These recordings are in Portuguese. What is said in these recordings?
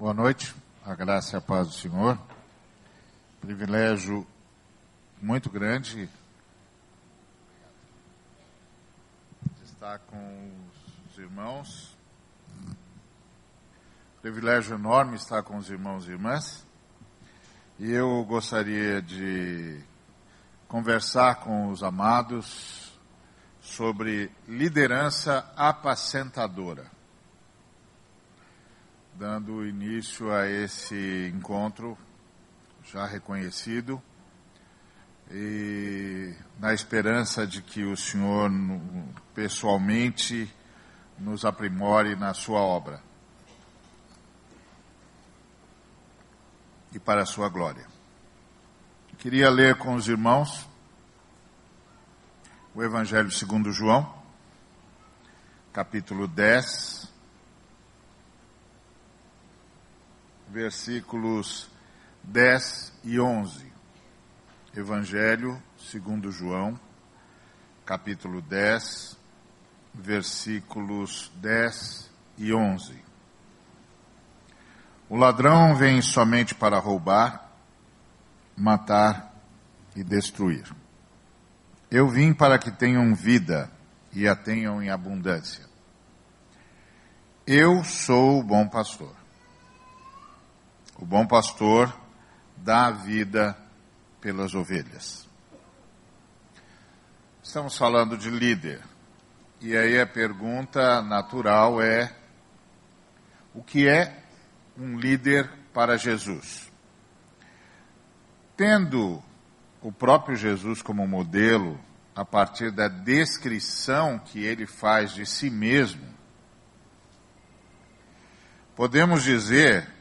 Boa noite, a graça e a paz do Senhor. Privilégio muito grande de estar com os irmãos. Privilégio enorme estar com os irmãos e irmãs. E eu gostaria de conversar com os amados sobre liderança apacentadora dando início a esse encontro já reconhecido e na esperança de que o Senhor pessoalmente nos aprimore na sua obra e para a sua glória. Queria ler com os irmãos o Evangelho segundo João, capítulo 10, versículos 10 e 11. Evangelho segundo João, capítulo 10, versículos 10 e 11. O ladrão vem somente para roubar, matar e destruir. Eu vim para que tenham vida e a tenham em abundância. Eu sou o bom pastor. O bom pastor dá a vida pelas ovelhas. Estamos falando de líder. E aí a pergunta natural é: o que é um líder para Jesus? Tendo o próprio Jesus como modelo, a partir da descrição que ele faz de si mesmo, podemos dizer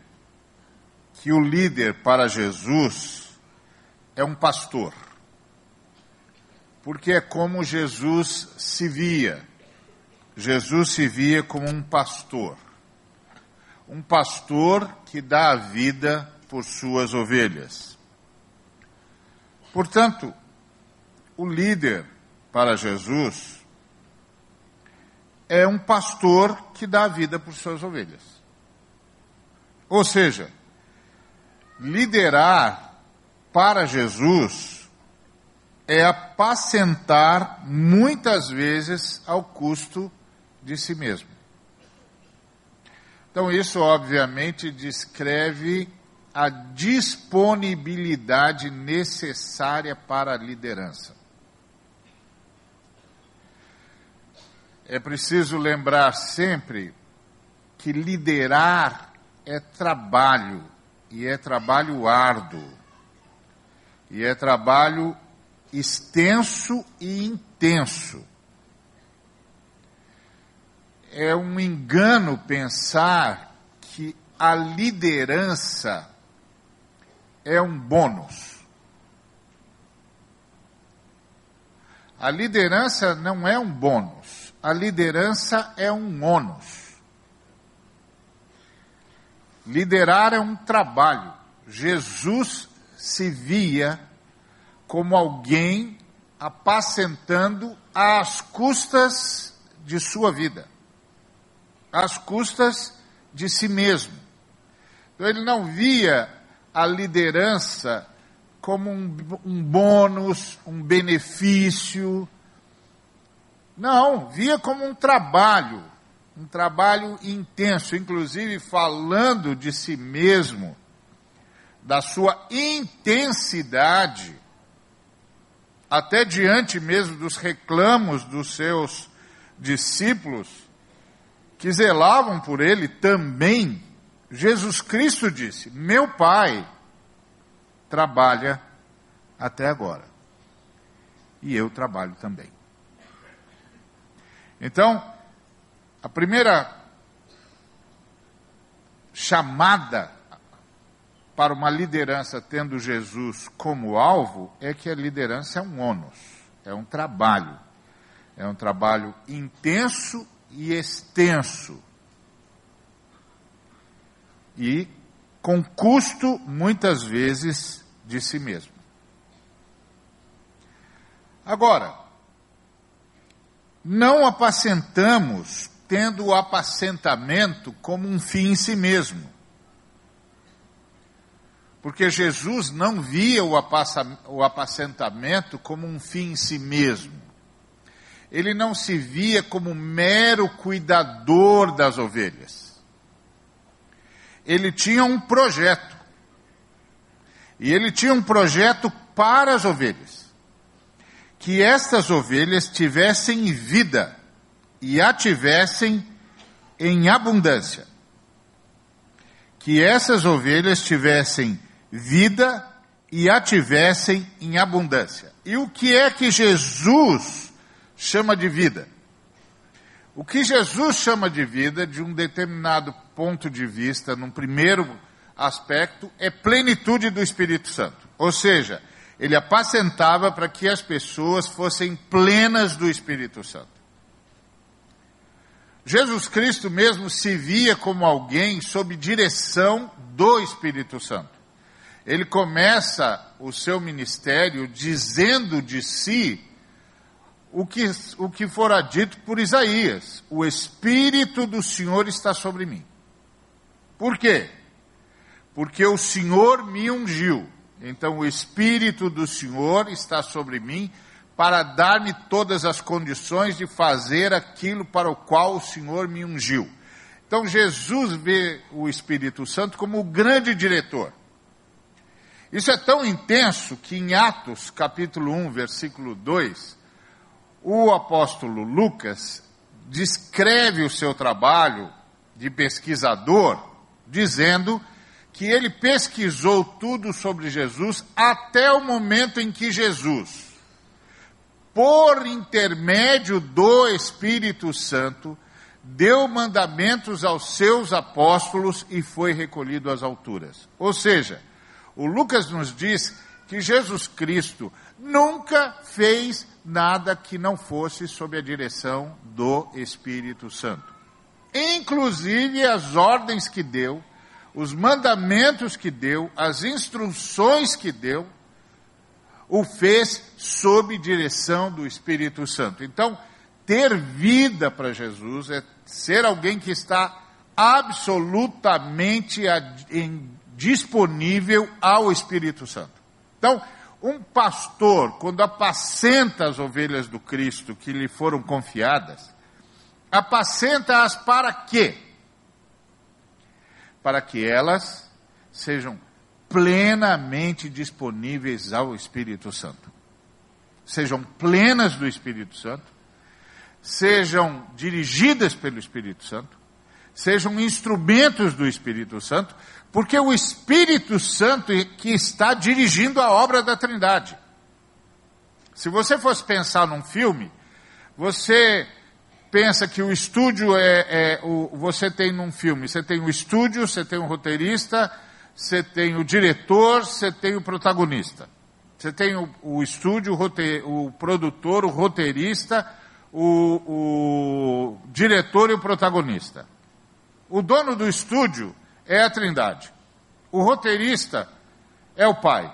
que o líder para Jesus é um pastor. Porque é como Jesus se via. Jesus se via como um pastor. Um pastor que dá a vida por suas ovelhas. Portanto, o líder para Jesus é um pastor que dá a vida por suas ovelhas. Ou seja, Liderar para Jesus é apacentar muitas vezes ao custo de si mesmo. Então, isso obviamente descreve a disponibilidade necessária para a liderança. É preciso lembrar sempre que liderar é trabalho, e é trabalho árduo, e é trabalho extenso e intenso. É um engano pensar que a liderança é um bônus. A liderança não é um bônus, a liderança é um ônus. Liderar é um trabalho. Jesus se via como alguém apacentando às custas de sua vida, às custas de si mesmo. Então, ele não via a liderança como um, um bônus, um benefício. Não, via como um trabalho, um trabalho intenso, inclusive falando de si mesmo, da sua intensidade, até diante mesmo dos reclamos dos seus discípulos, que zelavam por ele também, Jesus Cristo disse: Meu Pai trabalha até agora, e eu trabalho também. Então, a primeira chamada para uma liderança tendo Jesus como alvo é que a liderança é um ônus, é um trabalho. É um trabalho intenso e extenso. E com custo, muitas vezes, de si mesmo. Agora, não apacentamos tendo o apacentamento como um fim em si mesmo. Porque Jesus não via o apacentamento como um fim em si mesmo. Ele não se via como mero cuidador das ovelhas. Ele tinha um projeto. E ele tinha um projeto para as ovelhas. Que estas ovelhas tivessem vida e a tivessem em abundância. Que essas ovelhas tivessem vida e a tivessem em abundância. E o que é que Jesus chama de vida? O que Jesus chama de vida, de um determinado ponto de vista, num primeiro aspecto, é plenitude do Espírito Santo. Ou seja, ele apacentava para que as pessoas fossem plenas do Espírito Santo. Jesus Cristo mesmo se via como alguém sob direção do Espírito Santo. Ele começa o seu ministério dizendo de si o que, o que fora dito por Isaías: O Espírito do Senhor está sobre mim. Por quê? Porque o Senhor me ungiu. Então o Espírito do Senhor está sobre mim para dar-me todas as condições de fazer aquilo para o qual o Senhor me ungiu. Então Jesus vê o Espírito Santo como o grande diretor. Isso é tão intenso que em Atos, capítulo 1, versículo 2, o apóstolo Lucas descreve o seu trabalho de pesquisador, dizendo que ele pesquisou tudo sobre Jesus até o momento em que Jesus, por intermédio do Espírito Santo, deu mandamentos aos seus apóstolos e foi recolhido às alturas. Ou seja, o Lucas nos diz que Jesus Cristo nunca fez nada que não fosse sob a direção do Espírito Santo. Inclusive as ordens que deu, os mandamentos que deu, as instruções que deu, o fez sob direção do Espírito Santo. Então, ter vida para Jesus é ser alguém que está absolutamente disponível ao Espírito Santo. Então, um pastor, quando apacenta as ovelhas do Cristo que lhe foram confiadas, apacenta-as para quê? Para que elas sejam plenamente disponíveis ao Espírito Santo. Sejam plenas do Espírito Santo, sejam dirigidas pelo Espírito Santo, sejam instrumentos do Espírito Santo, porque o Espírito Santo que está dirigindo a obra da Trindade. Se você fosse pensar num filme, você pensa que o estúdio é, é o, você tem num filme, você tem o estúdio, você tem o roteirista, você tem o diretor, você tem o protagonista. Você tem o, o estúdio, o, o, produtor, o roteirista, o, o diretor e o protagonista. O dono do estúdio é a Trindade. O roteirista é o pai.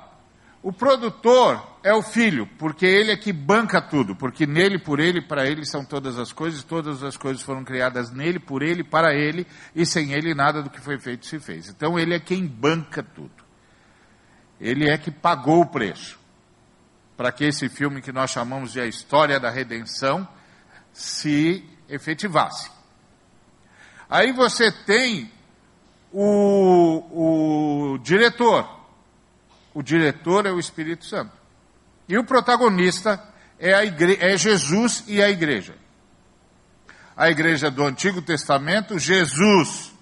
O produtor é o filho, porque ele é que banca tudo, porque nele, por ele, para ele são todas as coisas, todas as coisas foram criadas nele, por ele, para ele, e sem ele nada do que foi feito se fez. Então ele é quem banca tudo. Ele é que pagou o preço para que esse filme que nós chamamos de a história da redenção se efetivasse. Aí você tem o, o diretor. O diretor é o Espírito Santo. E o protagonista é, a igre é Jesus e a igreja. A igreja do Antigo Testamento, Jesus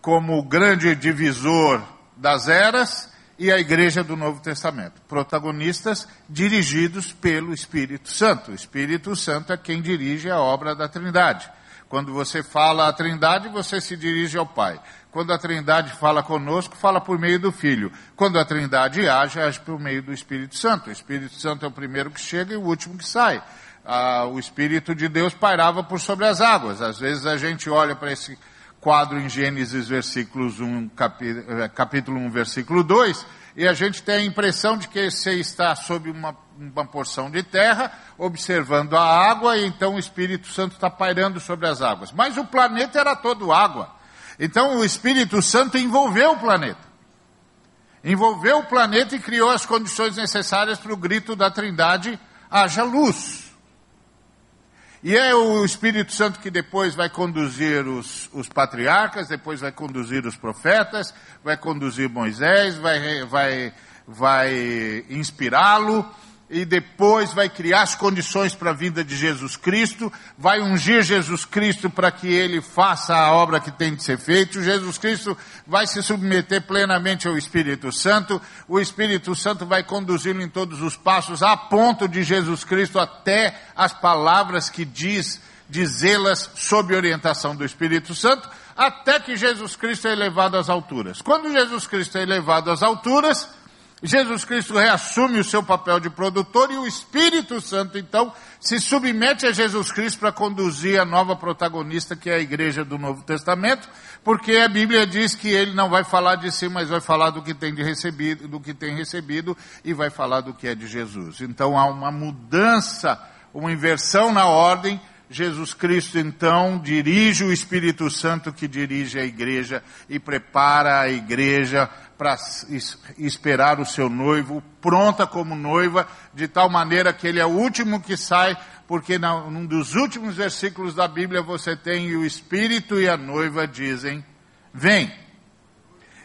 como grande divisor das eras e a igreja do Novo Testamento. Protagonistas dirigidos pelo Espírito Santo. O Espírito Santo é quem dirige a obra da Trindade. Quando você fala a Trindade, você se dirige ao Pai. Quando a Trindade fala conosco, fala por meio do Filho. Quando a Trindade age, age por meio do Espírito Santo. O Espírito Santo é o primeiro que chega e o último que sai. Ah, o Espírito de Deus pairava por sobre as águas. Às vezes a gente olha para esse quadro em Gênesis versículos 1, eh, capítulo 1, versículo 2, e a gente tem a impressão de que você está sob uma, uma porção de terra, observando a água, e então o Espírito Santo está pairando sobre as águas. Mas o planeta era todo água. Então o Espírito Santo envolveu o planeta. envolveu o planeta e criou as condições necessárias para o grito da Trindade: haja luz. E é o Espírito Santo que depois vai conduzir os, os patriarcas, depois vai conduzir os profetas, vai conduzir Moisés, vai, vai, vai inspirá-lo, e depois vai criar as condições para a vida de Jesus Cristo, vai ungir Jesus Cristo para que ele faça a obra que tem de ser feita. Jesus Cristo vai se submeter plenamente ao Espírito Santo, o Espírito Santo vai conduzi-lo em todos os passos, a ponto de Jesus Cristo até as palavras que diz, dizê-las sob orientação do Espírito Santo, até que Jesus Cristo é elevado às alturas. Quando Jesus Cristo é elevado às alturas, Jesus Cristo reassume o seu papel de produtor e o Espírito Santo, então, se submete a Jesus Cristo para conduzir a nova protagonista, que é a igreja do Novo Testamento, porque a Bíblia diz que ele não vai falar de si, mas vai falar do que tem de recebido, do que tem recebido e vai falar do que é de Jesus. Então há uma mudança, uma inversão na ordem. Jesus Cristo então dirige o Espírito Santo que dirige a igreja e prepara a igreja para esperar o seu noivo, pronta como noiva, de tal maneira que ele é o último que sai, porque num dos últimos versículos da Bíblia você tem o Espírito e a noiva dizem, vem.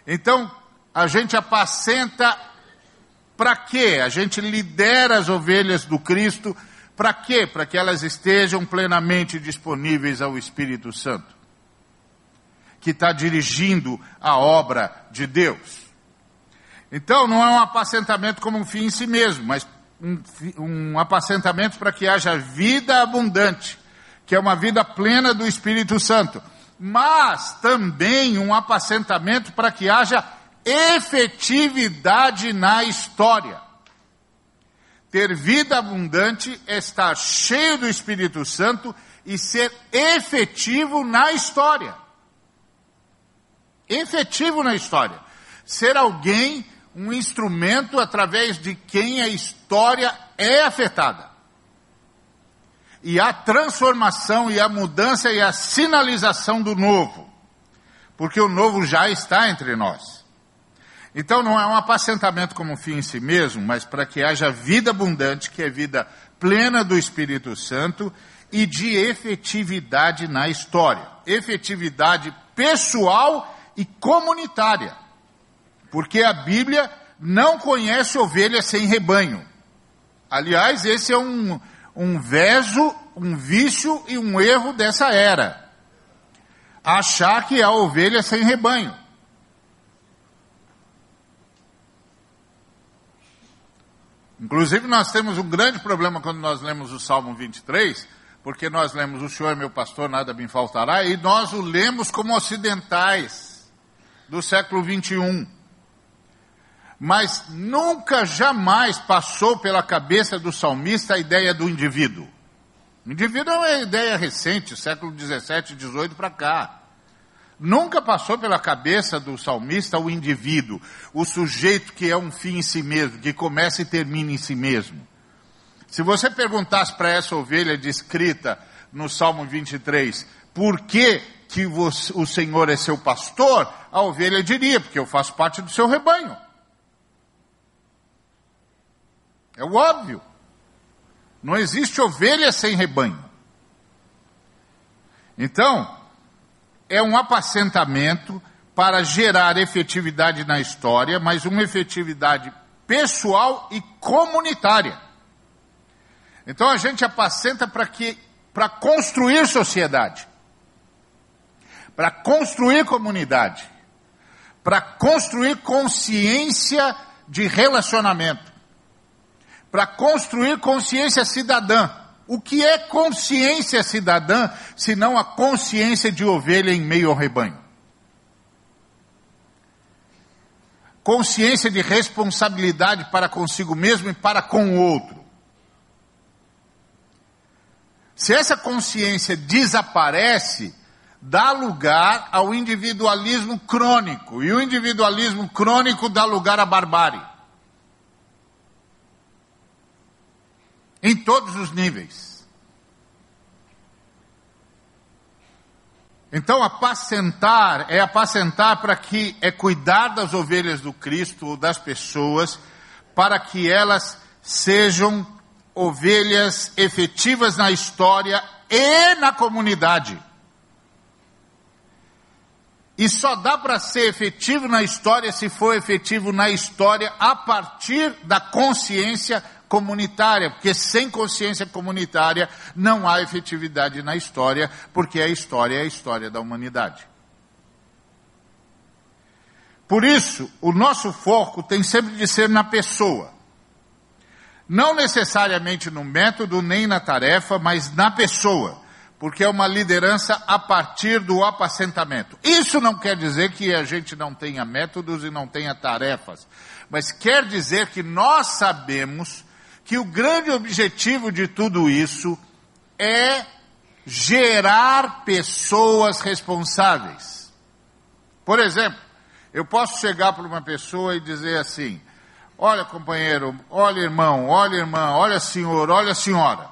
Então, a gente apacenta para quê? A gente lidera as ovelhas do Cristo, para quê? Para que elas estejam plenamente disponíveis ao Espírito Santo, que está dirigindo a obra de Deus. Então, não é um apacentamento como um fim em si mesmo, mas um, um apacentamento para que haja vida abundante, que é uma vida plena do Espírito Santo. Mas também um apacentamento para que haja efetividade na história. Ter vida abundante é estar cheio do Espírito Santo e ser efetivo na história. Efetivo na história. Ser alguém um instrumento através de quem a história é afetada. E a transformação e a mudança e a sinalização do novo. Porque o novo já está entre nós. Então não é um apacentamento como fim em si mesmo, mas para que haja vida abundante, que é vida plena do Espírito Santo e de efetividade na história. Efetividade pessoal e comunitária. Porque a Bíblia não conhece ovelha sem rebanho. Aliás, esse é um, um veso, um vício e um erro dessa era. Achar que há ovelha sem rebanho. Inclusive, nós temos um grande problema quando nós lemos o Salmo 23, porque nós lemos O Senhor é meu pastor, nada me faltará, e nós o lemos como ocidentais do século 21 mas nunca jamais passou pela cabeça do salmista a ideia do indivíduo. O indivíduo é uma ideia recente, século 17, 18 para cá. Nunca passou pela cabeça do salmista o indivíduo, o sujeito que é um fim em si mesmo, que começa e termina em si mesmo. Se você perguntasse para essa ovelha descrita no Salmo 23, por que, que o Senhor é seu pastor, a ovelha diria, porque eu faço parte do seu rebanho. É o óbvio. Não existe ovelha sem rebanho. Então, é um apacentamento para gerar efetividade na história, mas uma efetividade pessoal e comunitária. Então a gente apacenta para que para construir sociedade, para construir comunidade, para construir consciência de relacionamento para construir consciência cidadã. O que é consciência cidadã, se não a consciência de ovelha em meio ao rebanho? Consciência de responsabilidade para consigo mesmo e para com o outro. Se essa consciência desaparece, dá lugar ao individualismo crônico, e o individualismo crônico dá lugar à barbárie. Em todos os níveis. Então, apacentar é apacentar para que é cuidar das ovelhas do Cristo ou das pessoas, para que elas sejam ovelhas efetivas na história e na comunidade. E só dá para ser efetivo na história se for efetivo na história a partir da consciência comunitária, porque sem consciência comunitária não há efetividade na história, porque a história é a história da humanidade. Por isso, o nosso foco tem sempre de ser na pessoa. Não necessariamente no método nem na tarefa, mas na pessoa porque é uma liderança a partir do apacentamento. Isso não quer dizer que a gente não tenha métodos e não tenha tarefas, mas quer dizer que nós sabemos que o grande objetivo de tudo isso é gerar pessoas responsáveis. Por exemplo, eu posso chegar para uma pessoa e dizer assim: Olha, companheiro, olha, irmão, olha, irmã, olha, senhor, olha, senhora.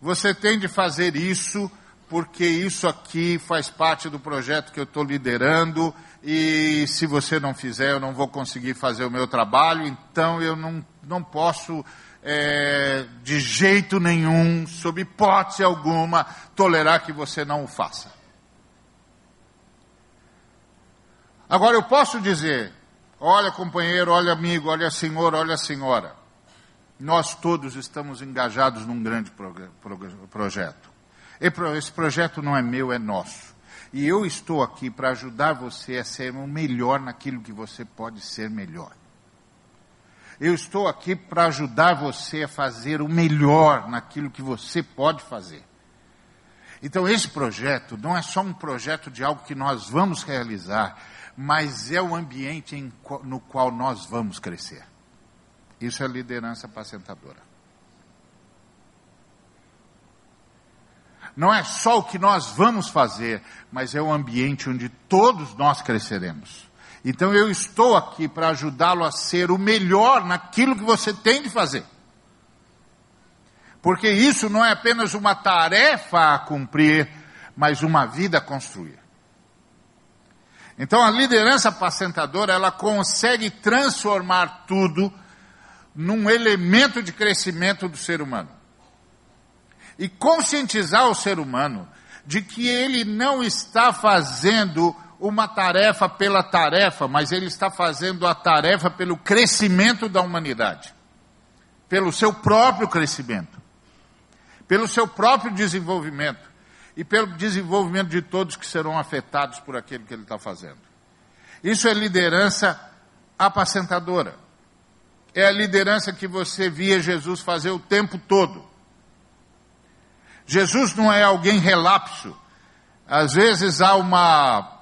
Você tem de fazer isso porque isso aqui faz parte do projeto que eu estou liderando e se você não fizer eu não vou conseguir fazer o meu trabalho, então eu não, não posso é, de jeito nenhum, sob hipótese alguma, tolerar que você não o faça. Agora eu posso dizer, olha companheiro, olha amigo, olha senhor, olha senhora, nós todos estamos engajados num grande projeto. Esse projeto não é meu, é nosso. E eu estou aqui para ajudar você a ser o melhor naquilo que você pode ser melhor. Eu estou aqui para ajudar você a fazer o melhor naquilo que você pode fazer. Então, esse projeto não é só um projeto de algo que nós vamos realizar, mas é o ambiente em, no qual nós vamos crescer. Isso é liderança apacentadora. Não é só o que nós vamos fazer, mas é o ambiente onde todos nós cresceremos. Então eu estou aqui para ajudá-lo a ser o melhor naquilo que você tem de fazer. Porque isso não é apenas uma tarefa a cumprir, mas uma vida a construir. Então a liderança apacentadora, ela consegue transformar tudo num elemento de crescimento do ser humano. E conscientizar o ser humano de que ele não está fazendo uma tarefa pela tarefa, mas ele está fazendo a tarefa pelo crescimento da humanidade, pelo seu próprio crescimento, pelo seu próprio desenvolvimento e pelo desenvolvimento de todos que serão afetados por aquilo que ele está fazendo. Isso é liderança apacentadora é a liderança que você via Jesus fazer o tempo todo. Jesus não é alguém relapso. Às vezes há, uma,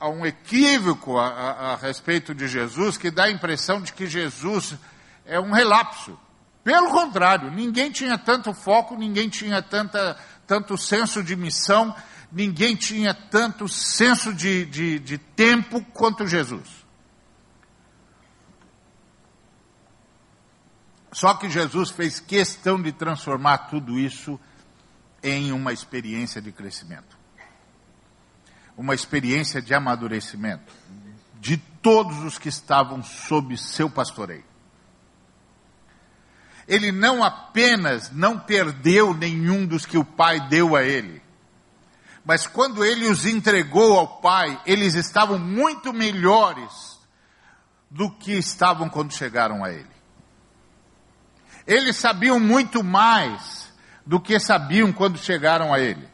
há um equívoco a, a, a respeito de Jesus que dá a impressão de que Jesus é um relapso. Pelo contrário, ninguém tinha tanto foco, ninguém tinha tanta, tanto senso de missão, ninguém tinha tanto senso de, de, de tempo quanto Jesus. Só que Jesus fez questão de transformar tudo isso em uma experiência de crescimento, uma experiência de amadurecimento de todos os que estavam sob seu pastoreio. Ele não apenas não perdeu nenhum dos que o Pai deu a ele, mas quando ele os entregou ao Pai, eles estavam muito melhores do que estavam quando chegaram a ele. Eles sabiam muito mais do que sabiam quando chegaram a ele.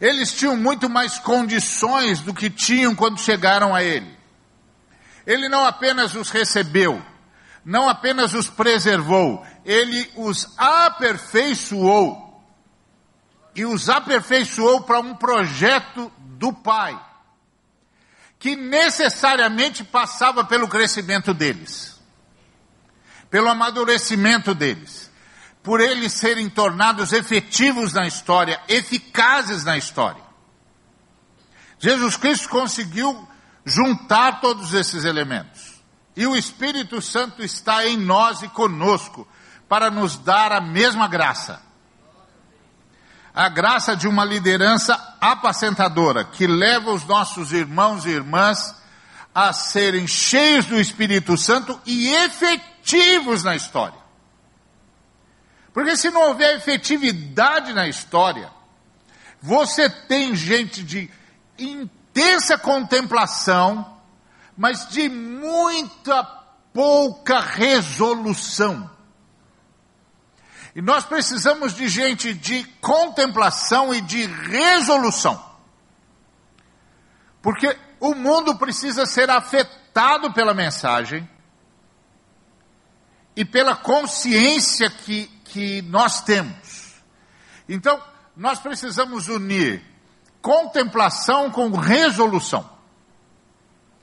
Eles tinham muito mais condições do que tinham quando chegaram a ele. Ele não apenas os recebeu, não apenas os preservou, ele os aperfeiçoou. E os aperfeiçoou para um projeto do Pai, que necessariamente passava pelo crescimento deles pelo amadurecimento deles, por eles serem tornados efetivos na história, eficazes na história. Jesus Cristo conseguiu juntar todos esses elementos. E o Espírito Santo está em nós e conosco para nos dar a mesma graça. a graça de uma liderança apacentadora, que leva os nossos irmãos e irmãs a serem cheios do Espírito Santo e efetivos na história. Porque se não houver efetividade na história, você tem gente de intensa contemplação, mas de muita pouca resolução. E nós precisamos de gente de contemplação e de resolução. Porque o mundo precisa ser afetado pela mensagem e pela consciência que, que nós temos. Então, nós precisamos unir contemplação com resolução.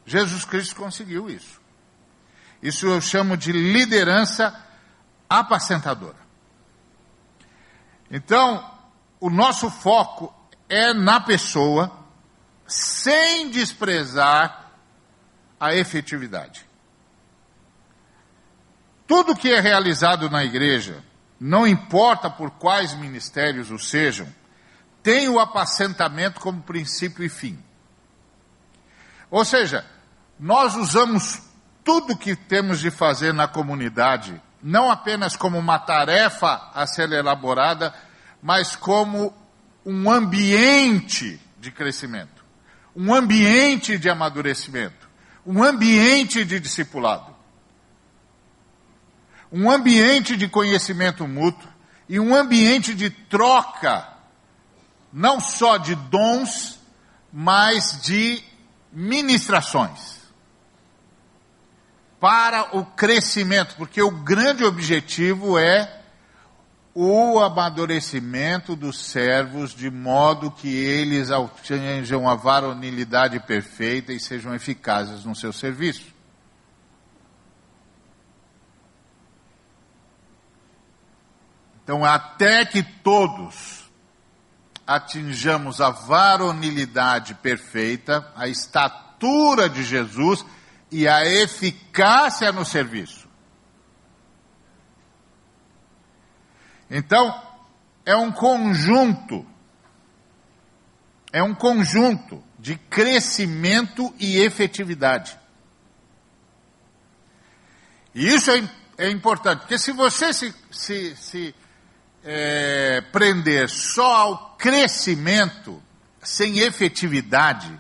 Jesus Cristo conseguiu isso. Isso eu chamo de liderança apacentadora. Então, o nosso foco é na pessoa, sem desprezar a efetividade. Tudo que é realizado na igreja, não importa por quais ministérios o sejam, tem o apacentamento como princípio e fim. Ou seja, nós usamos tudo que temos de fazer na comunidade não apenas como uma tarefa a ser elaborada, mas como um ambiente de crescimento, um ambiente de amadurecimento, um ambiente de discipulado, um ambiente de conhecimento mútuo e um ambiente de troca, não só de dons, mas de ministrações para o crescimento, porque o grande objetivo é o amadurecimento dos servos, de modo que eles atinjam a varonilidade perfeita e sejam eficazes no seu serviço. Então, até que todos atinjamos a varonilidade perfeita, a estatura de Jesus, e a eficácia no serviço. Então, é um conjunto, é um conjunto de crescimento e efetividade. E isso é, é importante, porque se você se, se, se é, prender só ao crescimento, sem efetividade,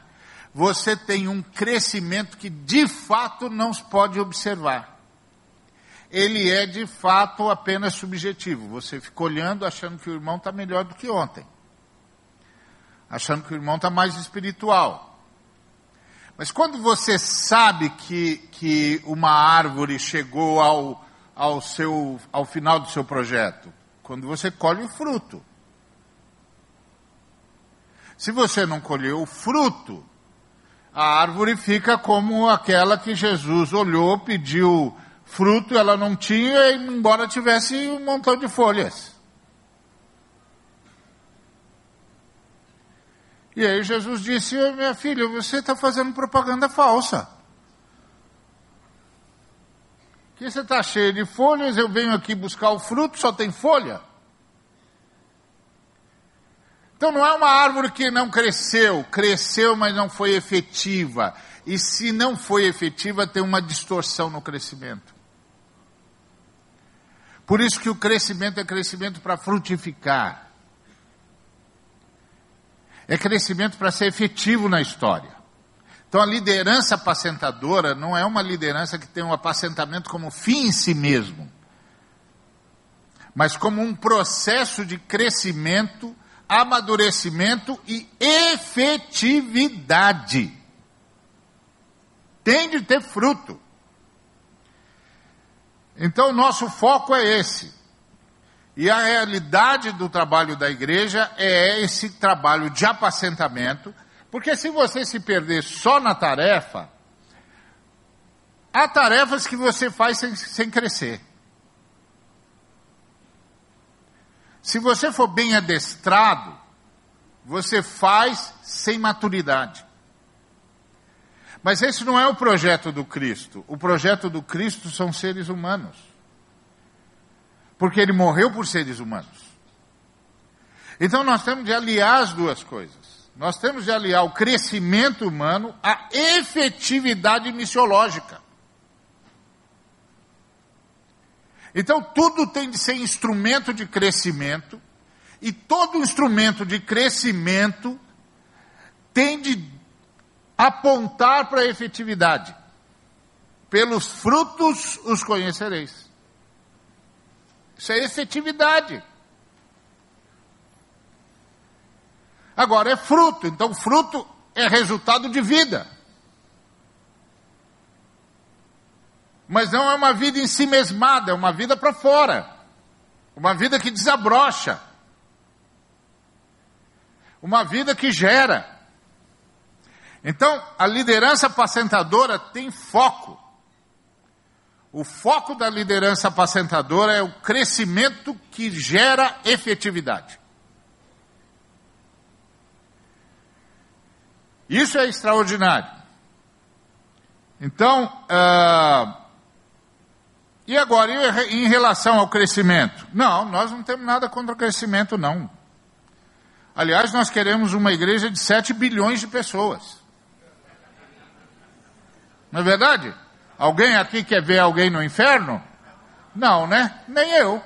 você tem um crescimento que de fato não se pode observar. Ele é de fato apenas subjetivo. Você fica olhando achando que o irmão está melhor do que ontem. Achando que o irmão está mais espiritual. Mas quando você sabe que, que uma árvore chegou ao, ao, seu, ao final do seu projeto, quando você colhe o fruto. Se você não colheu o fruto, a árvore fica como aquela que Jesus olhou, pediu fruto, ela não tinha, embora tivesse um montão de folhas. E aí Jesus disse: Minha filha, você está fazendo propaganda falsa. Que você está cheio de folhas, eu venho aqui buscar o fruto, só tem folha. Então não é uma árvore que não cresceu, cresceu, mas não foi efetiva. E se não foi efetiva, tem uma distorção no crescimento. Por isso que o crescimento é crescimento para frutificar. É crescimento para ser efetivo na história. Então a liderança apacentadora não é uma liderança que tem um apacentamento como fim em si mesmo, mas como um processo de crescimento amadurecimento e efetividade. Tem de ter fruto. Então, nosso foco é esse. E a realidade do trabalho da igreja é esse trabalho de apacentamento, porque se você se perder só na tarefa, há tarefas que você faz sem, sem crescer. Se você for bem adestrado, você faz sem maturidade. Mas esse não é o projeto do Cristo. O projeto do Cristo são seres humanos. Porque ele morreu por seres humanos. Então nós temos de aliar as duas coisas. Nós temos de aliar o crescimento humano à efetividade missiológica. Então tudo tem de ser instrumento de crescimento, e todo instrumento de crescimento tem de apontar para a efetividade. Pelos frutos os conhecereis. Isso é efetividade. Agora é fruto, então fruto é resultado de vida. Mas não é uma vida em si mesmada, é uma vida para fora. Uma vida que desabrocha. Uma vida que gera. Então, a liderança apacentadora tem foco. O foco da liderança apacentadora é o crescimento que gera efetividade. Isso é extraordinário. Então, uh, e agora, em relação ao crescimento? Não, nós não temos nada contra o crescimento, não. Aliás, nós queremos uma igreja de 7 bilhões de pessoas. Não é verdade? Alguém aqui quer ver alguém no inferno? Não, né? Nem eu.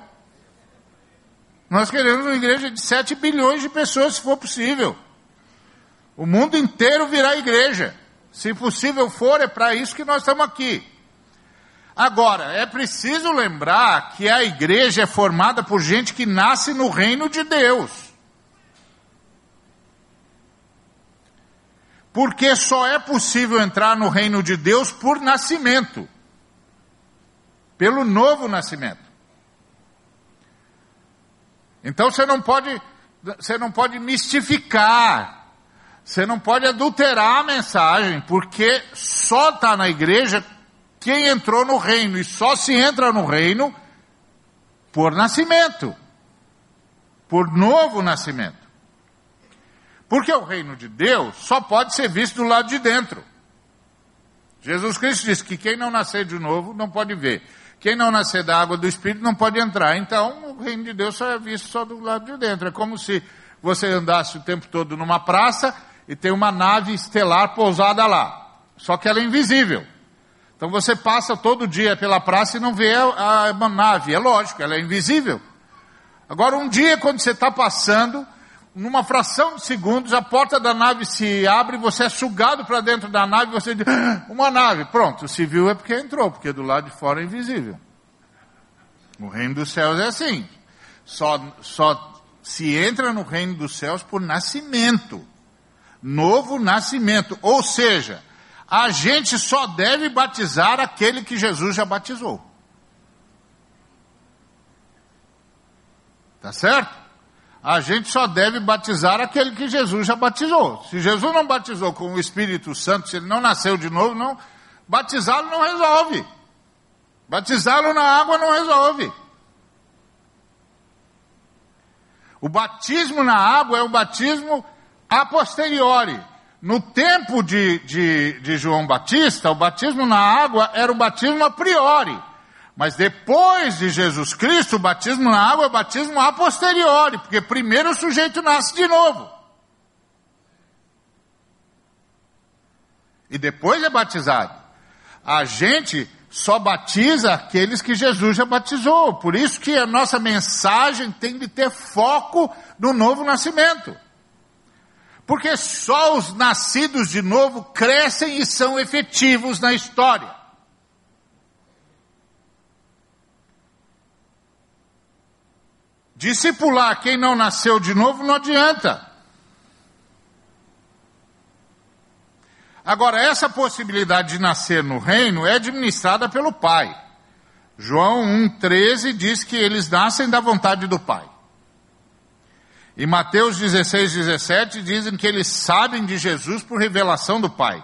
Nós queremos uma igreja de 7 bilhões de pessoas, se for possível. O mundo inteiro virá igreja. Se possível for, é para isso que nós estamos aqui. Agora, é preciso lembrar que a igreja é formada por gente que nasce no reino de Deus. Porque só é possível entrar no reino de Deus por nascimento pelo novo nascimento. Então você não pode, você não pode mistificar você não pode adulterar a mensagem, porque só está na igreja quem entrou no reino, e só se entra no reino por nascimento, por novo nascimento. Porque o reino de Deus só pode ser visto do lado de dentro. Jesus Cristo disse que quem não nascer de novo não pode ver. Quem não nascer da água do Espírito não pode entrar. Então, o reino de Deus só é visto só do lado de dentro. É como se você andasse o tempo todo numa praça e tem uma nave estelar pousada lá. Só que ela é invisível. Então você passa todo dia pela praça e não vê a, a nave. É lógico, ela é invisível. Agora, um dia, quando você está passando, numa fração de segundos, a porta da nave se abre, você é sugado para dentro da nave, você diz, ah, uma nave. Pronto, se viu é porque entrou, porque do lado de fora é invisível. O reino dos céus é assim. Só, só se entra no reino dos céus por nascimento novo nascimento. Ou seja, a gente só deve batizar aquele que Jesus já batizou. Tá certo? A gente só deve batizar aquele que Jesus já batizou. Se Jesus não batizou com o Espírito Santo, se ele não nasceu de novo, não, batizá-lo não resolve. Batizá-lo na água não resolve. O batismo na água é o batismo a posteriori, no tempo de, de, de João Batista, o batismo na água era o batismo a priori. Mas depois de Jesus Cristo, o batismo na água é o batismo a posteriori, porque primeiro o sujeito nasce de novo. E depois é batizado. A gente só batiza aqueles que Jesus já batizou. Por isso que a nossa mensagem tem de ter foco no novo nascimento. Porque só os nascidos de novo crescem e são efetivos na história. Discipular quem não nasceu de novo não adianta. Agora, essa possibilidade de nascer no reino é administrada pelo Pai. João 1,13 diz que eles nascem da vontade do Pai. E Mateus 16, 17 dizem que eles sabem de Jesus por revelação do Pai.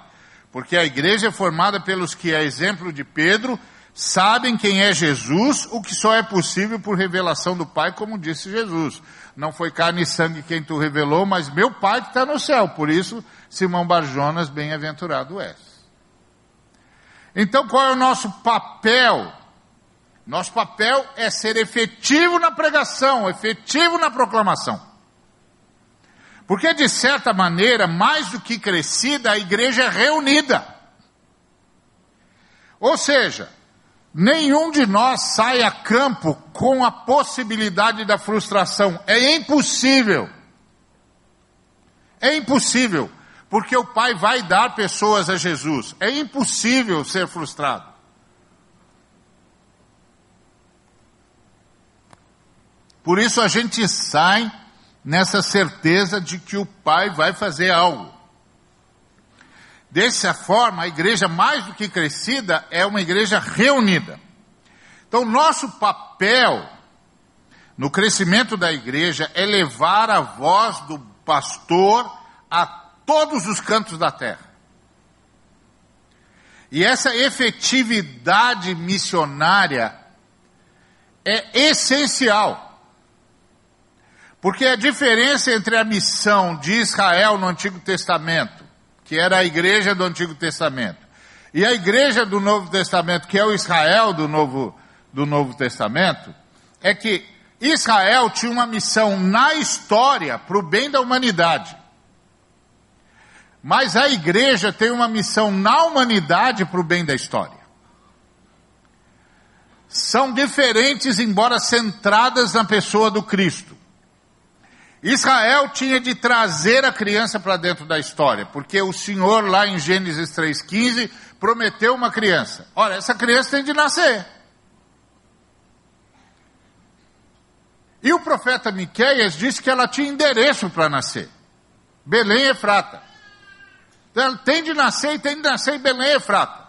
Porque a igreja é formada pelos que, a exemplo de Pedro, sabem quem é Jesus, o que só é possível por revelação do Pai, como disse Jesus. Não foi carne e sangue quem tu revelou, mas meu Pai que está no céu. Por isso, Simão Barjonas, bem-aventurado és. Então, qual é o nosso papel? Nosso papel é ser efetivo na pregação, efetivo na proclamação. Porque, de certa maneira, mais do que crescida, a igreja é reunida. Ou seja, nenhum de nós sai a campo com a possibilidade da frustração. É impossível. É impossível. Porque o Pai vai dar pessoas a Jesus. É impossível ser frustrado. Por isso a gente sai nessa certeza de que o Pai vai fazer algo. Dessa forma, a igreja, mais do que crescida, é uma igreja reunida. Então, nosso papel no crescimento da igreja é levar a voz do pastor a todos os cantos da terra. E essa efetividade missionária é essencial. Porque a diferença entre a missão de Israel no Antigo Testamento, que era a igreja do Antigo Testamento, e a igreja do Novo Testamento, que é o Israel do Novo, do Novo Testamento, é que Israel tinha uma missão na história para o bem da humanidade. Mas a igreja tem uma missão na humanidade para o bem da história. São diferentes, embora centradas na pessoa do Cristo. Israel tinha de trazer a criança para dentro da história, porque o Senhor lá em Gênesis 3,15 prometeu uma criança. Olha, essa criança tem de nascer. E o profeta Miqueias disse que ela tinha endereço para nascer. Belém e Efrata. Então, ela tem de nascer e tem de nascer em Belém e Efrata.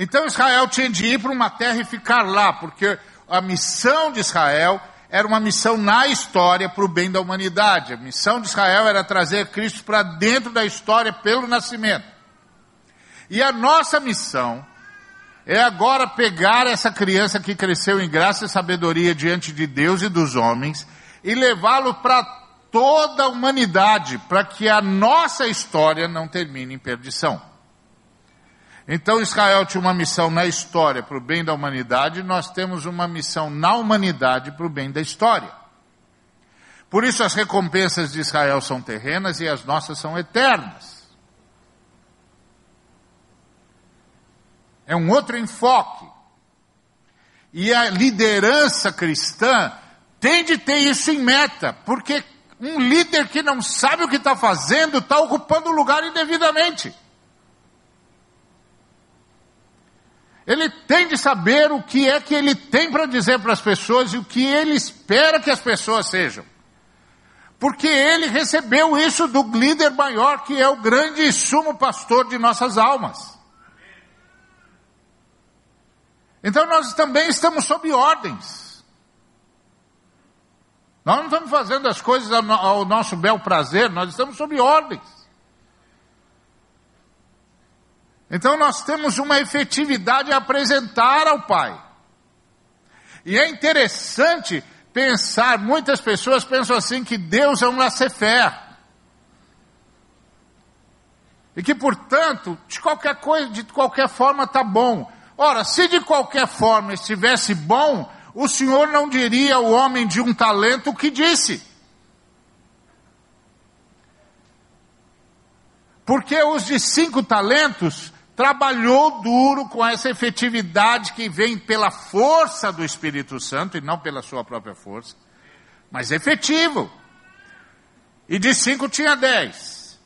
Então Israel tinha de ir para uma terra e ficar lá, porque a missão de Israel era uma missão na história para o bem da humanidade. A missão de Israel era trazer Cristo para dentro da história pelo nascimento. E a nossa missão é agora pegar essa criança que cresceu em graça e sabedoria diante de Deus e dos homens e levá-lo para toda a humanidade, para que a nossa história não termine em perdição. Então Israel tinha uma missão na história para o bem da humanidade, nós temos uma missão na humanidade para o bem da história. Por isso as recompensas de Israel são terrenas e as nossas são eternas. É um outro enfoque. E a liderança cristã tem de ter isso em meta, porque um líder que não sabe o que está fazendo está ocupando o lugar indevidamente. Ele tem de saber o que é que ele tem para dizer para as pessoas e o que ele espera que as pessoas sejam. Porque ele recebeu isso do líder maior, que é o grande e sumo pastor de nossas almas. Então nós também estamos sob ordens. Nós não estamos fazendo as coisas ao nosso bel prazer, nós estamos sob ordens. Então nós temos uma efetividade a apresentar ao Pai. E é interessante pensar, muitas pessoas pensam assim que Deus é um laissez-faire. E que, portanto, de qualquer coisa, de qualquer forma está bom. Ora, se de qualquer forma estivesse bom, o Senhor não diria ao homem de um talento o que disse. Porque os de cinco talentos trabalhou duro com essa efetividade que vem pela força do Espírito Santo e não pela sua própria força, mas efetivo. E de cinco tinha dez.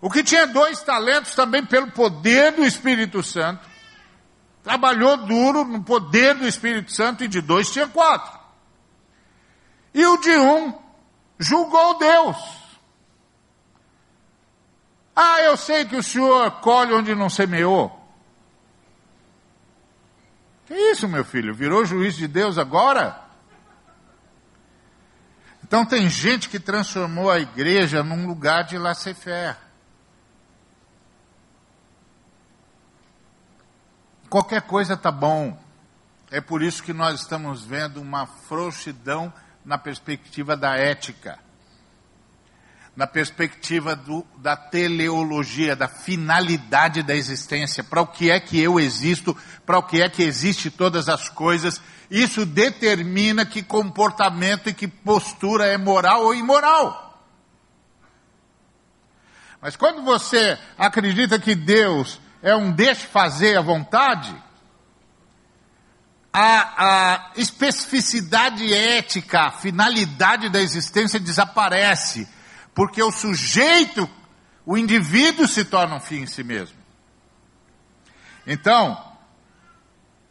O que tinha dois talentos também pelo poder do Espírito Santo, trabalhou duro no poder do Espírito Santo e de dois tinha quatro. E o de um julgou Deus. Ah, eu sei que o senhor colhe onde não semeou. Que isso, meu filho? Virou juiz de Deus agora? Então tem gente que transformou a igreja num lugar de laissez-faire. Qualquer coisa tá bom. É por isso que nós estamos vendo uma frouxidão na perspectiva da ética na perspectiva do, da teleologia, da finalidade da existência, para o que é que eu existo, para o que é que existe todas as coisas, isso determina que comportamento e que postura é moral ou imoral. Mas quando você acredita que Deus é um deixe fazer à vontade, a, a especificidade ética, a finalidade da existência desaparece, porque o sujeito, o indivíduo se torna um fim em si mesmo. Então,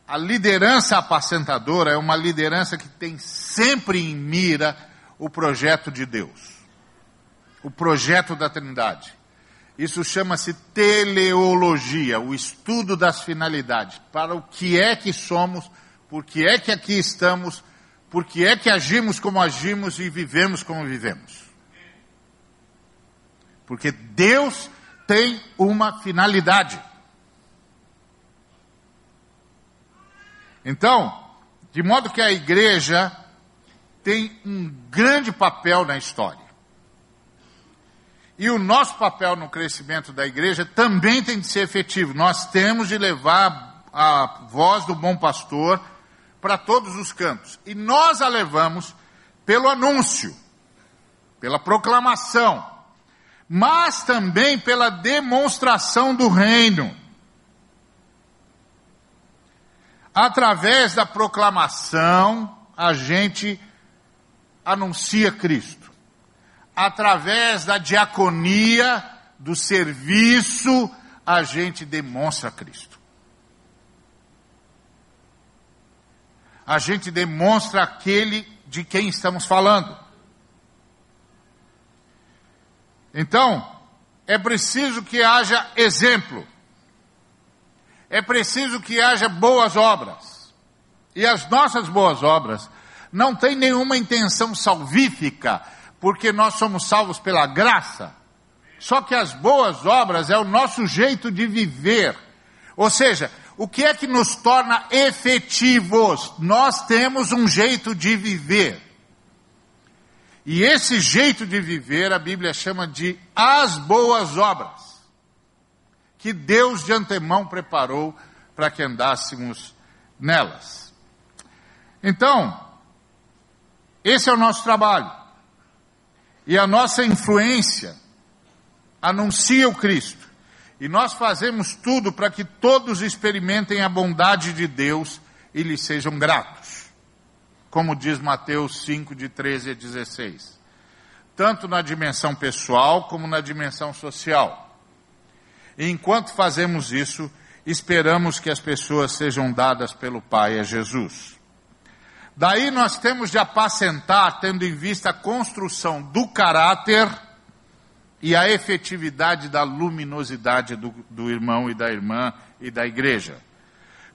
a liderança apacentadora é uma liderança que tem sempre em mira o projeto de Deus, o projeto da Trindade. Isso chama-se teleologia, o estudo das finalidades. Para o que é que somos, por que é que aqui estamos, por que é que agimos como agimos e vivemos como vivemos. Porque Deus tem uma finalidade. Então, de modo que a igreja tem um grande papel na história. E o nosso papel no crescimento da igreja também tem de ser efetivo. Nós temos de levar a voz do bom pastor para todos os cantos. E nós a levamos pelo anúncio, pela proclamação, mas também pela demonstração do reino. Através da proclamação, a gente anuncia Cristo através da diaconia, do serviço, a gente demonstra Cristo. A gente demonstra aquele de quem estamos falando. Então, é preciso que haja exemplo. É preciso que haja boas obras. E as nossas boas obras não têm nenhuma intenção salvífica porque nós somos salvos pela graça. Só que as boas obras é o nosso jeito de viver. Ou seja, o que é que nos torna efetivos? Nós temos um jeito de viver. E esse jeito de viver a Bíblia chama de as boas obras, que Deus de antemão preparou para que andássemos nelas. Então, esse é o nosso trabalho e a nossa influência anuncia o Cristo. E nós fazemos tudo para que todos experimentem a bondade de Deus e lhe sejam gratos. Como diz Mateus 5, de 13 a 16. Tanto na dimensão pessoal como na dimensão social. E enquanto fazemos isso, esperamos que as pessoas sejam dadas pelo Pai a Jesus. Daí nós temos de apacentar, tendo em vista a construção do caráter e a efetividade da luminosidade do, do irmão e da irmã e da igreja.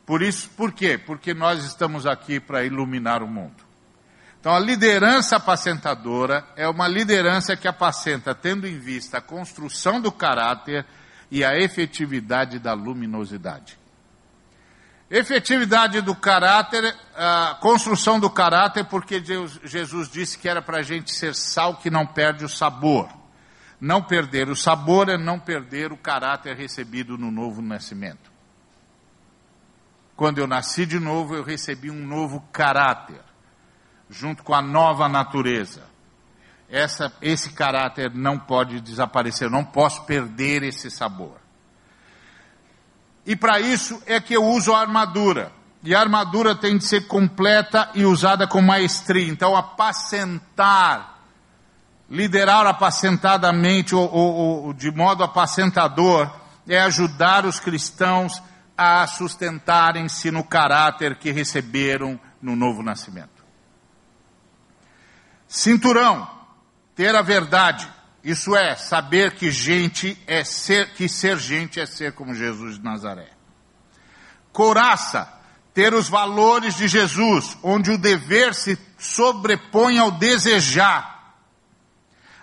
Por isso, por quê? Porque nós estamos aqui para iluminar o mundo. Então, a liderança apacentadora é uma liderança que apacenta tendo em vista a construção do caráter e a efetividade da luminosidade. Efetividade do caráter, a construção do caráter, porque Deus, Jesus disse que era para a gente ser sal que não perde o sabor. Não perder o sabor é não perder o caráter recebido no novo nascimento. Quando eu nasci de novo, eu recebi um novo caráter, junto com a nova natureza. Essa, esse caráter não pode desaparecer, não posso perder esse sabor. E para isso é que eu uso a armadura. E a armadura tem de ser completa e usada com maestria. Então, apacentar, liderar apacentadamente ou, ou, ou de modo apacentador, é ajudar os cristãos a sustentarem-se no caráter que receberam no novo nascimento. Cinturão, ter a verdade. Isso é saber que gente é ser, que ser gente é ser como Jesus de Nazaré. Coraça, ter os valores de Jesus, onde o dever se sobrepõe ao desejar,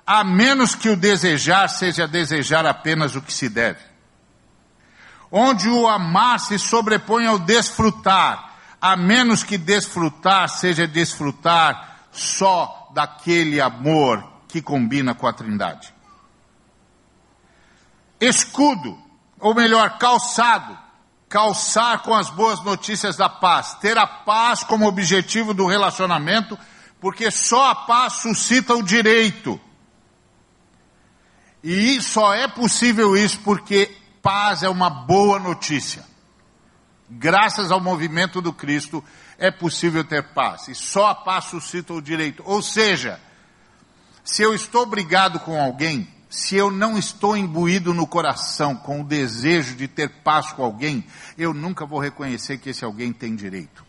a menos que o desejar seja desejar apenas o que se deve. Onde o amar se sobrepõe ao desfrutar, a menos que desfrutar seja desfrutar só daquele amor que combina com a Trindade. Escudo, ou melhor, calçado, calçar com as boas notícias da paz, ter a paz como objetivo do relacionamento, porque só a paz suscita o direito. E só é possível isso porque paz é uma boa notícia. Graças ao movimento do Cristo é possível ter paz. E só a paz suscita o direito. Ou seja, se eu estou brigado com alguém, se eu não estou imbuído no coração com o desejo de ter paz com alguém, eu nunca vou reconhecer que esse alguém tem direito.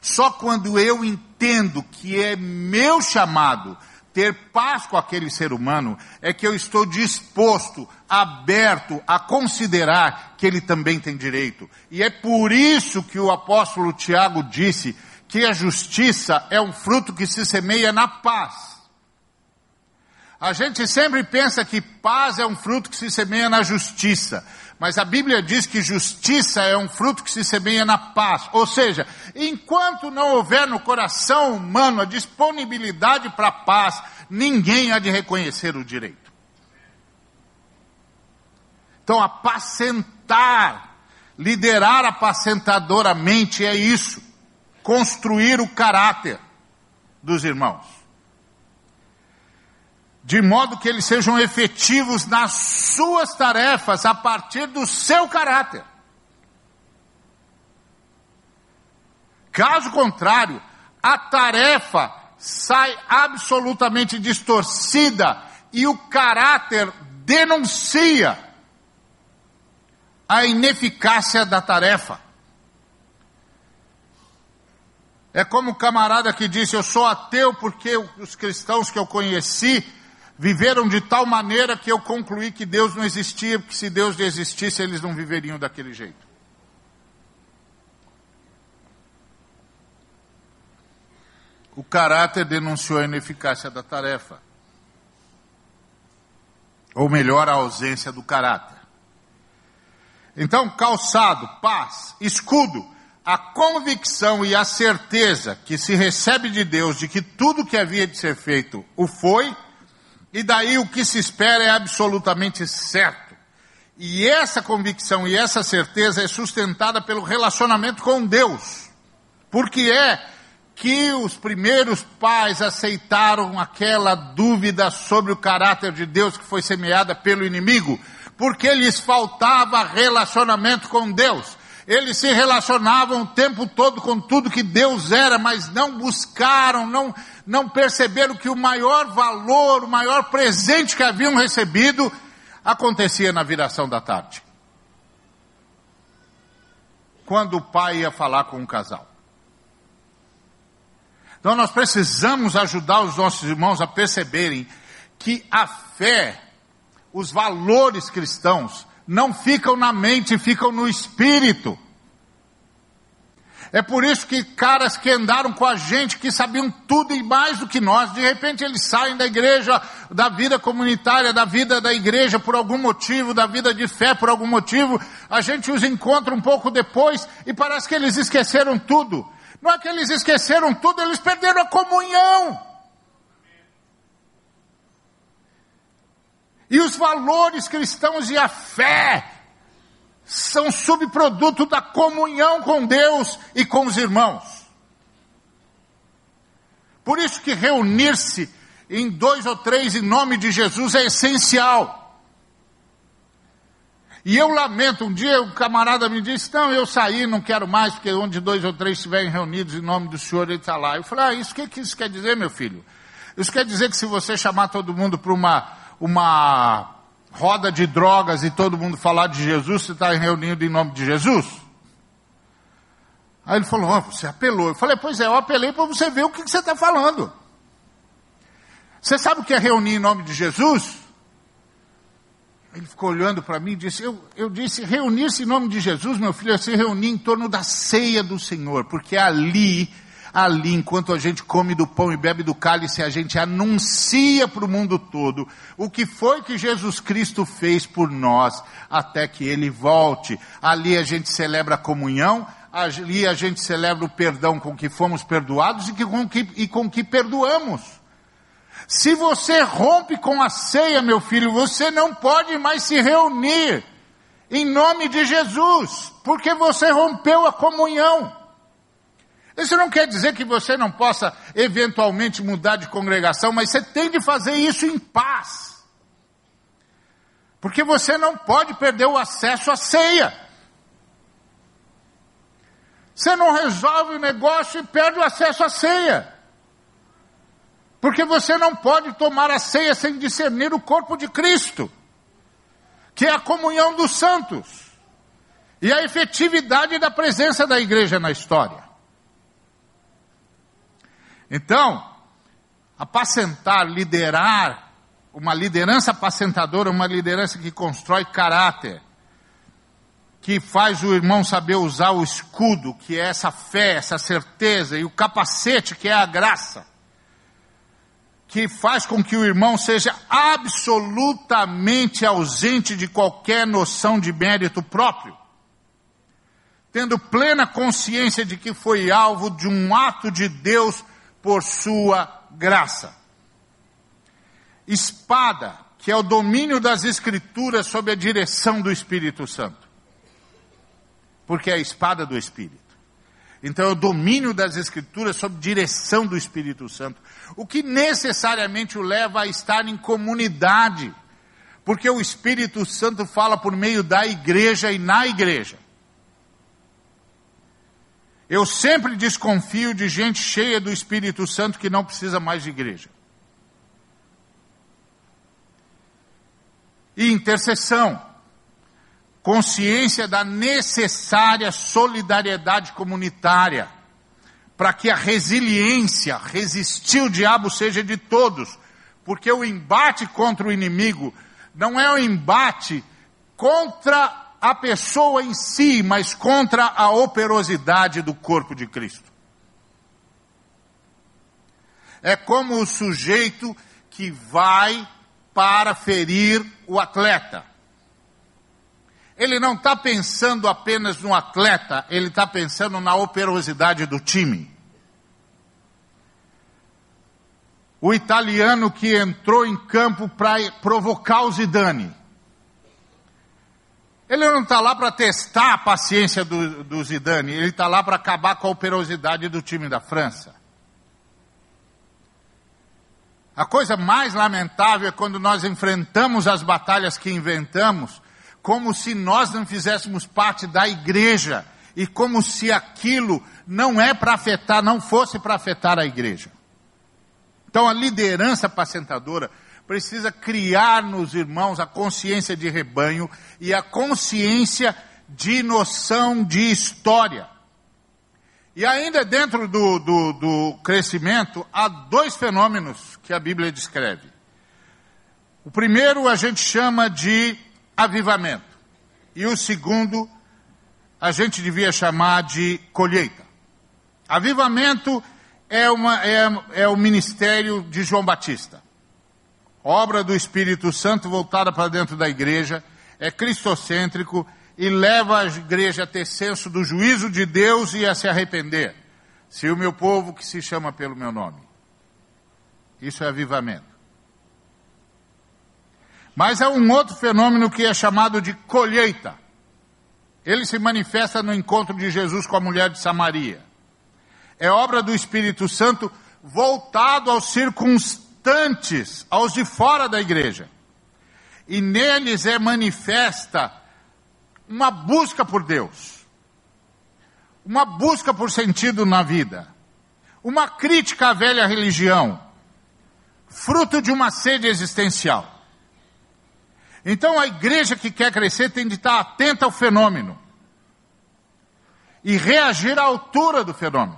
Só quando eu entendo que é meu chamado ter paz com aquele ser humano, é que eu estou disposto, aberto a considerar que ele também tem direito. E é por isso que o apóstolo Tiago disse que a justiça é um fruto que se semeia na paz. A gente sempre pensa que paz é um fruto que se semeia na justiça. Mas a Bíblia diz que justiça é um fruto que se semeia na paz. Ou seja, enquanto não houver no coração humano a disponibilidade para a paz, ninguém há de reconhecer o direito. Então, apacentar, liderar apacentadoramente é isso. Construir o caráter dos irmãos de modo que eles sejam efetivos nas suas tarefas a partir do seu caráter. Caso contrário, a tarefa sai absolutamente distorcida e o caráter denuncia a ineficácia da tarefa. É como o camarada que disse: Eu sou ateu porque os cristãos que eu conheci viveram de tal maneira que eu concluí que Deus não existia, porque se Deus existisse, eles não viveriam daquele jeito. O caráter denunciou a ineficácia da tarefa. Ou melhor, a ausência do caráter. Então, calçado, paz, escudo, a convicção e a certeza que se recebe de Deus de que tudo que havia de ser feito o foi, e daí o que se espera é absolutamente certo. E essa convicção e essa certeza é sustentada pelo relacionamento com Deus. Porque é que os primeiros pais aceitaram aquela dúvida sobre o caráter de Deus que foi semeada pelo inimigo, porque lhes faltava relacionamento com Deus. Eles se relacionavam o tempo todo com tudo que Deus era, mas não buscaram, não, não perceberam que o maior valor, o maior presente que haviam recebido acontecia na viração da tarde. Quando o pai ia falar com o casal. Então nós precisamos ajudar os nossos irmãos a perceberem que a fé, os valores cristãos, não ficam na mente, ficam no espírito. É por isso que caras que andaram com a gente, que sabiam tudo e mais do que nós, de repente eles saem da igreja, da vida comunitária, da vida da igreja por algum motivo, da vida de fé por algum motivo, a gente os encontra um pouco depois e parece que eles esqueceram tudo. Não é que eles esqueceram tudo, eles perderam a comunhão. E os valores cristãos e a fé são subproduto da comunhão com Deus e com os irmãos. Por isso que reunir-se em dois ou três em nome de Jesus é essencial. E eu lamento, um dia o camarada me disse, não, eu saí, não quero mais, porque onde dois ou três estiverem reunidos em nome do Senhor, ele está lá. Eu falei, ah, isso que, que isso quer dizer, meu filho? Isso quer dizer que se você chamar todo mundo para uma, uma roda de drogas e todo mundo falar de Jesus, você está reunido em nome de Jesus? Aí ele falou, oh, você apelou. Eu falei, pois é, eu apelei para você ver o que, que você está falando. Você sabe o que é reunir em nome de Jesus? Ele ficou olhando para mim e disse, eu, eu disse, reunir-se em nome de Jesus, meu filho, é se reunir em torno da ceia do Senhor, porque ali ali, enquanto a gente come do pão e bebe do cálice, a gente anuncia para o mundo todo o que foi que Jesus Cristo fez por nós até que Ele volte. Ali a gente celebra a comunhão, ali a gente celebra o perdão com que fomos perdoados e, que, com, que, e com que perdoamos. Se você rompe com a ceia, meu filho, você não pode mais se reunir em nome de Jesus, porque você rompeu a comunhão. Isso não quer dizer que você não possa eventualmente mudar de congregação, mas você tem de fazer isso em paz. Porque você não pode perder o acesso à ceia. Você não resolve o negócio e perde o acesso à ceia. Porque você não pode tomar a ceia sem discernir o corpo de Cristo, que é a comunhão dos santos e a efetividade da presença da igreja na história. Então, apacentar, liderar, uma liderança apacentadora, uma liderança que constrói caráter, que faz o irmão saber usar o escudo, que é essa fé, essa certeza, e o capacete, que é a graça, que faz com que o irmão seja absolutamente ausente de qualquer noção de mérito próprio, tendo plena consciência de que foi alvo de um ato de Deus por sua graça. Espada, que é o domínio das Escrituras sob a direção do Espírito Santo. Porque é a espada do Espírito. Então é o domínio das Escrituras sob direção do Espírito Santo. O que necessariamente o leva a estar em comunidade. Porque o Espírito Santo fala por meio da igreja e na igreja. Eu sempre desconfio de gente cheia do Espírito Santo que não precisa mais de igreja. E intercessão. Consciência da necessária solidariedade comunitária para que a resiliência, resistir o diabo seja de todos, porque o embate contra o inimigo não é um embate contra a pessoa em si, mas contra a operosidade do corpo de Cristo. É como o sujeito que vai para ferir o atleta. Ele não está pensando apenas no atleta, ele está pensando na operosidade do time. O italiano que entrou em campo para provocar o Zidane. Ele não está lá para testar a paciência do, do Zidane, ele está lá para acabar com a operosidade do time da França. A coisa mais lamentável é quando nós enfrentamos as batalhas que inventamos, como se nós não fizéssemos parte da igreja e como se aquilo não é para afetar, não fosse para afetar a igreja. Então a liderança apacentadora precisa criar nos irmãos a consciência de rebanho e a consciência de noção de história. E ainda dentro do, do, do crescimento, há dois fenômenos que a Bíblia descreve. O primeiro a gente chama de avivamento. E o segundo a gente devia chamar de colheita. Avivamento é, uma, é, é o ministério de João Batista obra do Espírito Santo voltada para dentro da igreja, é cristocêntrico e leva a igreja a ter senso do juízo de Deus e a se arrepender. Se o meu povo que se chama pelo meu nome. Isso é avivamento. Mas há um outro fenômeno que é chamado de colheita. Ele se manifesta no encontro de Jesus com a mulher de Samaria. É obra do Espírito Santo voltado aos circunstâncias distantes aos de fora da igreja. E neles é manifesta uma busca por Deus, uma busca por sentido na vida, uma crítica à velha religião, fruto de uma sede existencial. Então a igreja que quer crescer tem de estar atenta ao fenômeno e reagir à altura do fenômeno.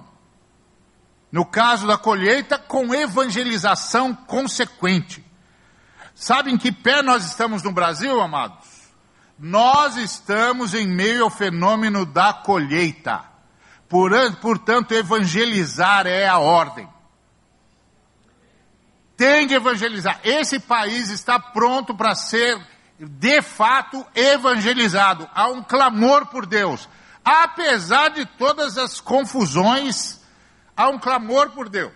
No caso da colheita, com evangelização consequente. Sabem que pé nós estamos no Brasil, amados? Nós estamos em meio ao fenômeno da colheita. portanto, evangelizar é a ordem. Tem de evangelizar. Esse país está pronto para ser, de fato, evangelizado. Há um clamor por Deus. Apesar de todas as confusões Há um clamor por Deus.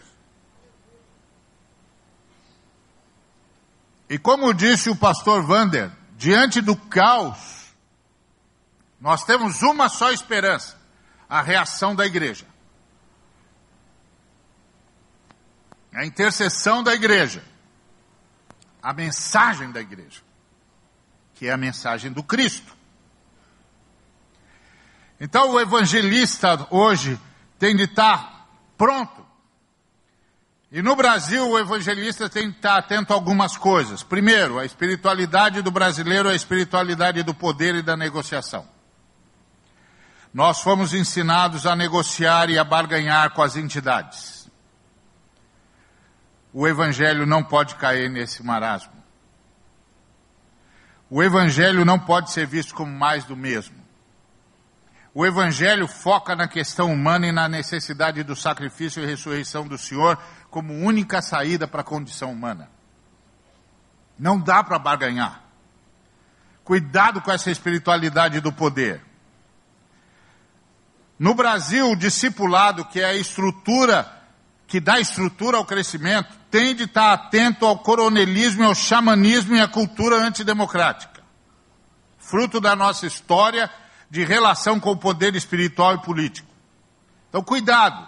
E como disse o pastor Vander, diante do caos, nós temos uma só esperança: a reação da igreja. A intercessão da igreja. A mensagem da igreja. que é a mensagem do Cristo. Então o evangelista hoje tem de estar pronto. E no Brasil o evangelista tem de estar atento a algumas coisas. Primeiro, a espiritualidade do brasileiro é a espiritualidade do poder e da negociação. Nós fomos ensinados a negociar e a barganhar com as entidades. O evangelho não pode cair nesse marasmo. O evangelho não pode ser visto como mais do mesmo. O Evangelho foca na questão humana e na necessidade do sacrifício e ressurreição do Senhor como única saída para a condição humana. Não dá para barganhar. Cuidado com essa espiritualidade do poder. No Brasil, o discipulado, que é a estrutura, que dá estrutura ao crescimento, tem de estar atento ao coronelismo, ao xamanismo e à cultura antidemocrática. Fruto da nossa história de relação com o poder espiritual e político. Então, cuidado.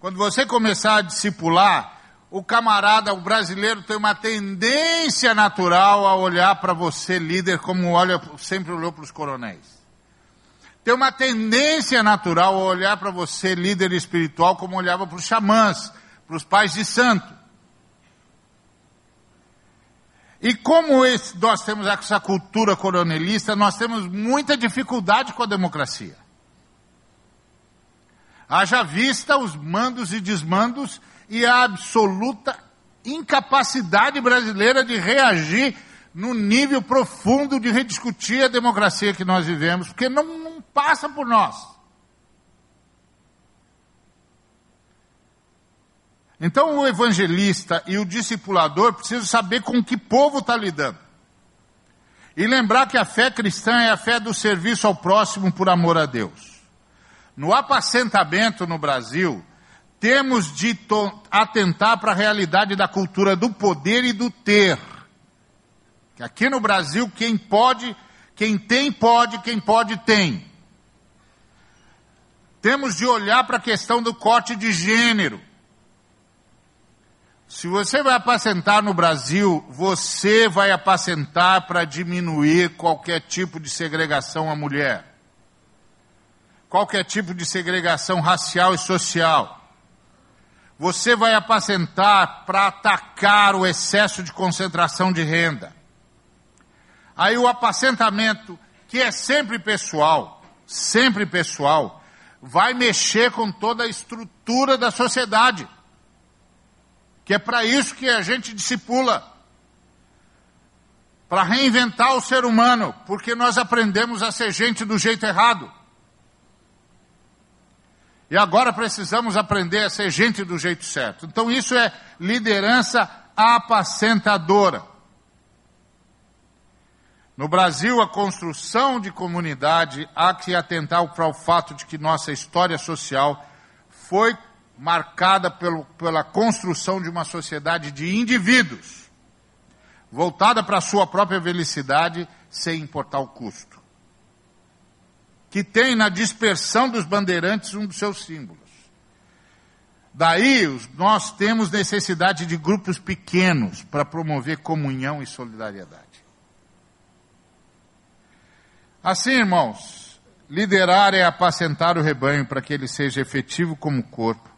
Quando você começar a discipular, o camarada, o brasileiro, tem uma tendência natural a olhar para você, líder, como olha, sempre olhou para os coronéis. Tem uma tendência natural a olhar para você, líder espiritual, como olhava para os xamãs, para os pais de santo. E como esse, nós temos essa cultura coronelista, nós temos muita dificuldade com a democracia. Haja vista os mandos e desmandos e a absoluta incapacidade brasileira de reagir no nível profundo de rediscutir a democracia que nós vivemos, porque não, não passa por nós. Então o evangelista e o discipulador precisam saber com que povo está lidando. E lembrar que a fé cristã é a fé do serviço ao próximo por amor a Deus. No apacentamento no Brasil, temos de atentar para a realidade da cultura do poder e do ter. Que aqui no Brasil, quem pode, quem tem, pode, quem pode, tem. Temos de olhar para a questão do corte de gênero. Se você vai apacentar no Brasil, você vai apacentar para diminuir qualquer tipo de segregação à mulher. Qualquer tipo de segregação racial e social. Você vai apacentar para atacar o excesso de concentração de renda. Aí o apacentamento, que é sempre pessoal, sempre pessoal, vai mexer com toda a estrutura da sociedade que é para isso que a gente discipula para reinventar o ser humano, porque nós aprendemos a ser gente do jeito errado. E agora precisamos aprender a ser gente do jeito certo. Então isso é liderança apacentadora. No Brasil, a construção de comunidade há que atentar para o fato de que nossa história social foi marcada pelo, pela construção de uma sociedade de indivíduos, voltada para a sua própria felicidade, sem importar o custo. Que tem na dispersão dos bandeirantes um dos seus símbolos. Daí nós temos necessidade de grupos pequenos para promover comunhão e solidariedade. Assim, irmãos, liderar é apacentar o rebanho para que ele seja efetivo como corpo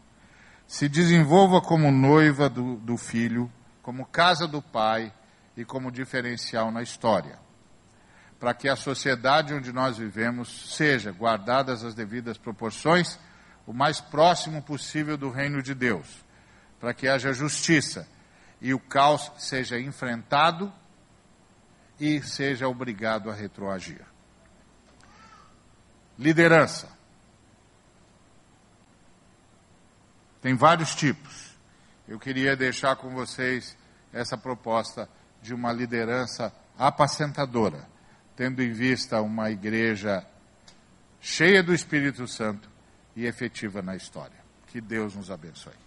se desenvolva como noiva do, do filho, como casa do pai e como diferencial na história. Para que a sociedade onde nós vivemos seja, guardadas as devidas proporções, o mais próximo possível do reino de Deus. Para que haja justiça e o caos seja enfrentado e seja obrigado a retroagir. Liderança. Tem vários tipos. Eu queria deixar com vocês essa proposta de uma liderança apacentadora, tendo em vista uma igreja cheia do Espírito Santo e efetiva na história. Que Deus nos abençoe.